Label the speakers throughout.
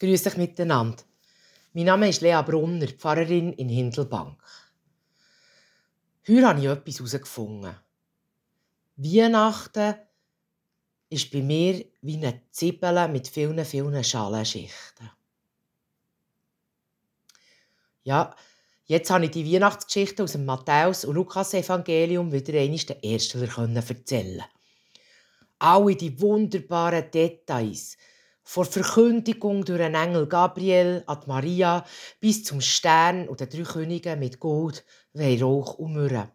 Speaker 1: Grüß dich miteinander. Mein Name ist Lea Brunner, Pfarrerin in Hindelbank. Heute habe ich etwas herausgefunden. Weihnachten ist bei mir wie eine Zwiebel mit vielen, vielen Schalenschichten. Ja, jetzt habe ich die Weihnachtsgeschichte aus dem Matthäus- und Lukas-Evangelium wieder einmal den Ersten erzählen Alle die wunderbaren Details – vor Verkündigung durch den Engel Gabriel an Maria bis zum Stern und den drei Königen mit Gold, Weihrauch und Myrrhe.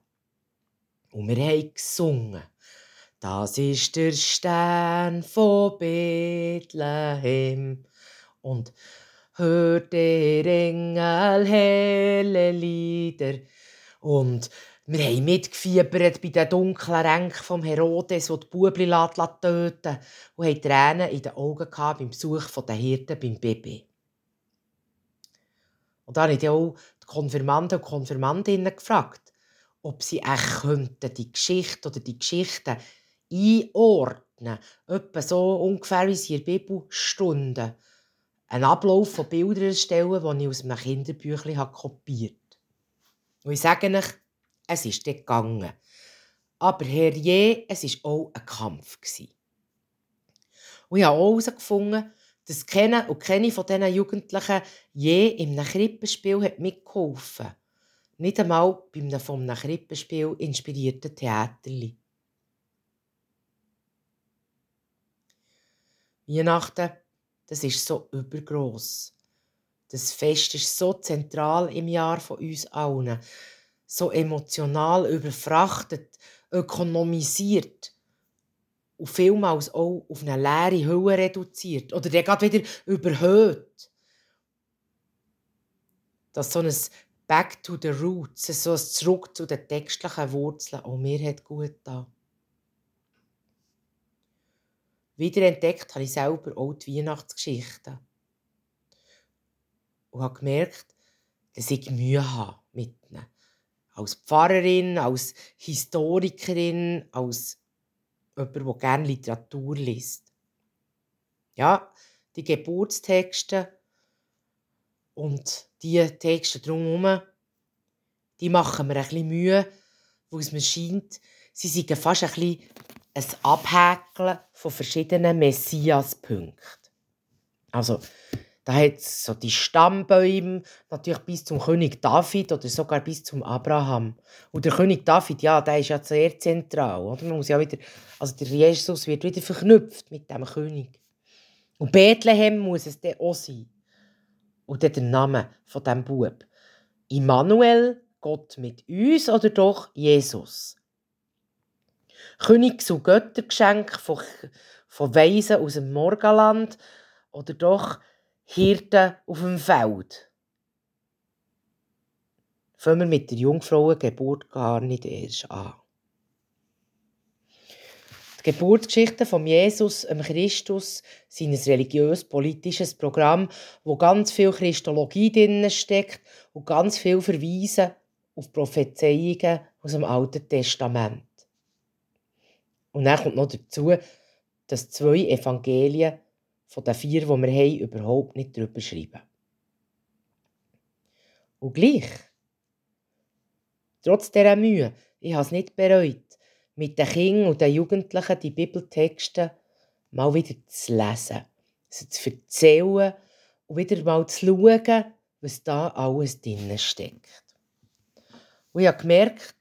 Speaker 1: Und wir haben gesungen. Das ist der Stern von Bethlehem. Und hört der Engel helle Lieder. Und wir haben mitgefiebert bei den dunklen Ränken vom Herodes, der die Bubli töten und haben Tränen in den Augen beim Besuch der Hirten beim Baby. Und dann habe ich auch die Konfirmanden und Konfirmandinnen gefragt, ob sie echt die Geschichte oder die Geschichten einordnen etwa so ungefähr wie sie in der Bibelstunde einen Ablauf von Bildern erstellen, die ich aus einem Kinderbüchlein kopiert habe. Und ich sage euch, es ist dort gegangen. Aber herrje, es war auch ein Kampf. Und ich habe auch herausgefunden, dass keine und keine von diesen Jugendlichen je in einem Krippenspiel hat mitgeholfen hat. Nicht einmal bei einem von einem Krippenspiel inspirierten Theaterli. Weihnachten, das ist so übergross. Das Fest ist so zentral im Jahr von uns allen so emotional überfrachtet, ökonomisiert und vielmals auch auf eine leere Hülle reduziert oder der gerade wieder überhöht. Dass so ein Back to the Roots, so ein Zurück zu den textlichen Wurzeln auch mir hat gut da. Wieder entdeckt habe ich selber auch die Weihnachtsgeschichten. Und habe gemerkt, dass ich Mühe habe mit ihnen als Pfarrerin, als Historikerin, als jemand, der gerne Literatur liest. Ja, die Geburtstexte und die Texte drumherum, die machen mir ein bisschen Mühe, weil es mir scheint, sie sind fast ein bisschen ein Abhäkeln von verschiedenen Messiaspunkten. Also, da hat es so die Stammbäume, natürlich bis zum König David oder sogar bis zum Abraham. Und der König David, ja, der ist ja sehr zentral. Oder? Man muss ja wieder, also der Jesus wird wieder verknüpft mit dem König. Und Bethlehem muss es dann auch sein. Und dann der Name von diesem Bub. Immanuel, Gott mit uns oder doch Jesus? Königs- und Göttergeschenk von, von Weisen aus dem Morgenland oder doch Hirten auf dem Feld. Fangen wir mit der Jungfrauengeburt gar nicht erst an. Die Geburtsgeschichte von Jesus, dem Christus, sind ein religiös-politisches Programm, wo ganz viel Christologie drin steckt und ganz viel Verweise auf Prophezeiungen aus dem Alten Testament. Und dann kommt noch dazu, dass zwei Evangelien von den vier, die wir haben, überhaupt nicht darüber schreiben. Und gleich, trotz dieser Mühe, ich habe es nicht bereut, mit den Kindern und den Jugendlichen die Bibeltexte mal wieder zu lesen, sie zu erzählen und wieder mal zu schauen, was da alles drin steckt. Und ich habe gemerkt,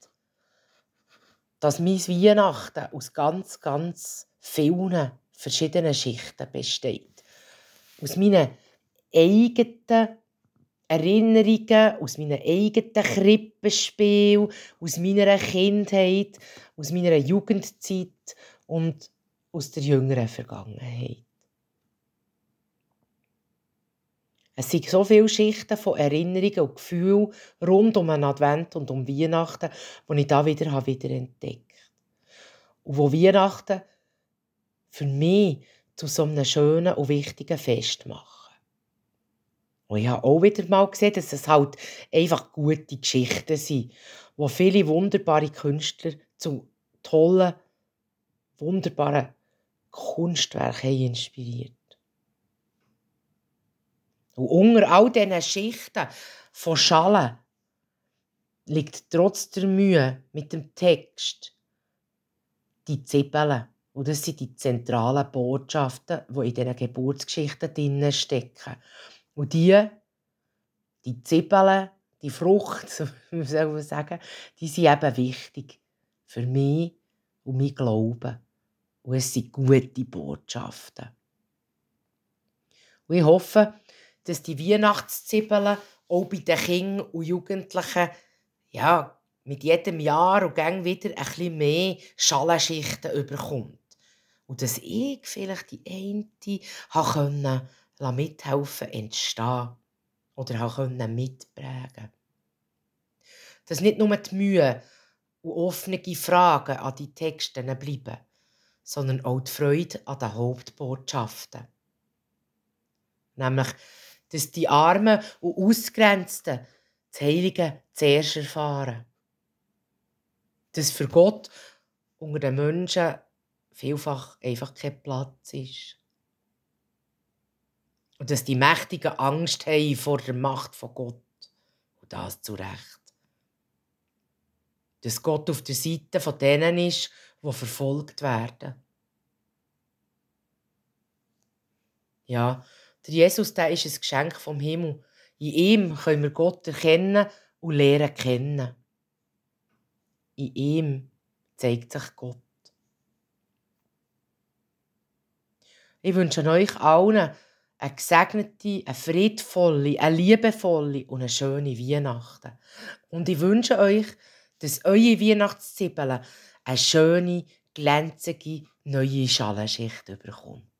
Speaker 1: dass mein Weihnachten aus ganz, ganz vielen verschiedenen Schichten besteht. Aus meinen eigenen Erinnerungen, aus meinen eigenen Krippenspielen, aus meiner Kindheit, aus meiner Jugendzeit und aus der jüngeren Vergangenheit. Es sind so viele Schichten von Erinnerungen und Gefühlen rund um den Advent und um Weihnachten, die ich da wieder, wieder entdeckt habe. Und wo Weihnachten für mich zu so einem schönen und wichtigen Fest machen. Und ich habe auch wieder mal gesehen, dass es halt einfach gute Geschichten sind, wo viele wunderbare Künstler zu tollen, wunderbaren Kunstwerken inspiriert. Und unter all diesen Schichten von Schalen liegt trotz der Mühe mit dem Text die Zwiebeln. Und das sind die zentralen Botschaften, die in diesen Geburtsgeschichten stecken. Und die, die Zwiebeln, die Frucht, so soll man sagen, die sind eben wichtig für mich und mein Glauben. Und es sind gute Botschaften. Und ich hoffe, dass die Weihnachtszwiebeln auch bei den Kindern und Jugendlichen ja, mit jedem Jahr und gang wieder ein bisschen mehr Schalenschichten überkommt. Und dass ich vielleicht die eine können, mithelfen entstehen oder mitprägen Dass nicht nur die Mühe und offene Fragen an die Texte bleiben, sondern auch die Freude an den Hauptbotschaften. Nämlich, dass die Armen und Ausgrenzten das Heilige zuerst erfahren. Dass für Gott unter den Menschen vielfach einfach kein Platz ist. Und dass die Mächtigen Angst haben vor der Macht von Gott. Und das zu Recht. Dass Gott auf der Seite von denen ist, die verfolgt werden. Ja, der Jesus, der ist ein Geschenk vom Himmel. In ihm können wir Gott erkennen und lernen kennen. In ihm zeigt sich Gott. Ich wünsche euch allen eine gesegnete, eine friedvolle, eine liebevolle und eine schöne Weihnachten. Und ich wünsche euch, dass eure Weihnachtszwiebeln eine schöne, glänzige, neue Schalenschicht bekommt.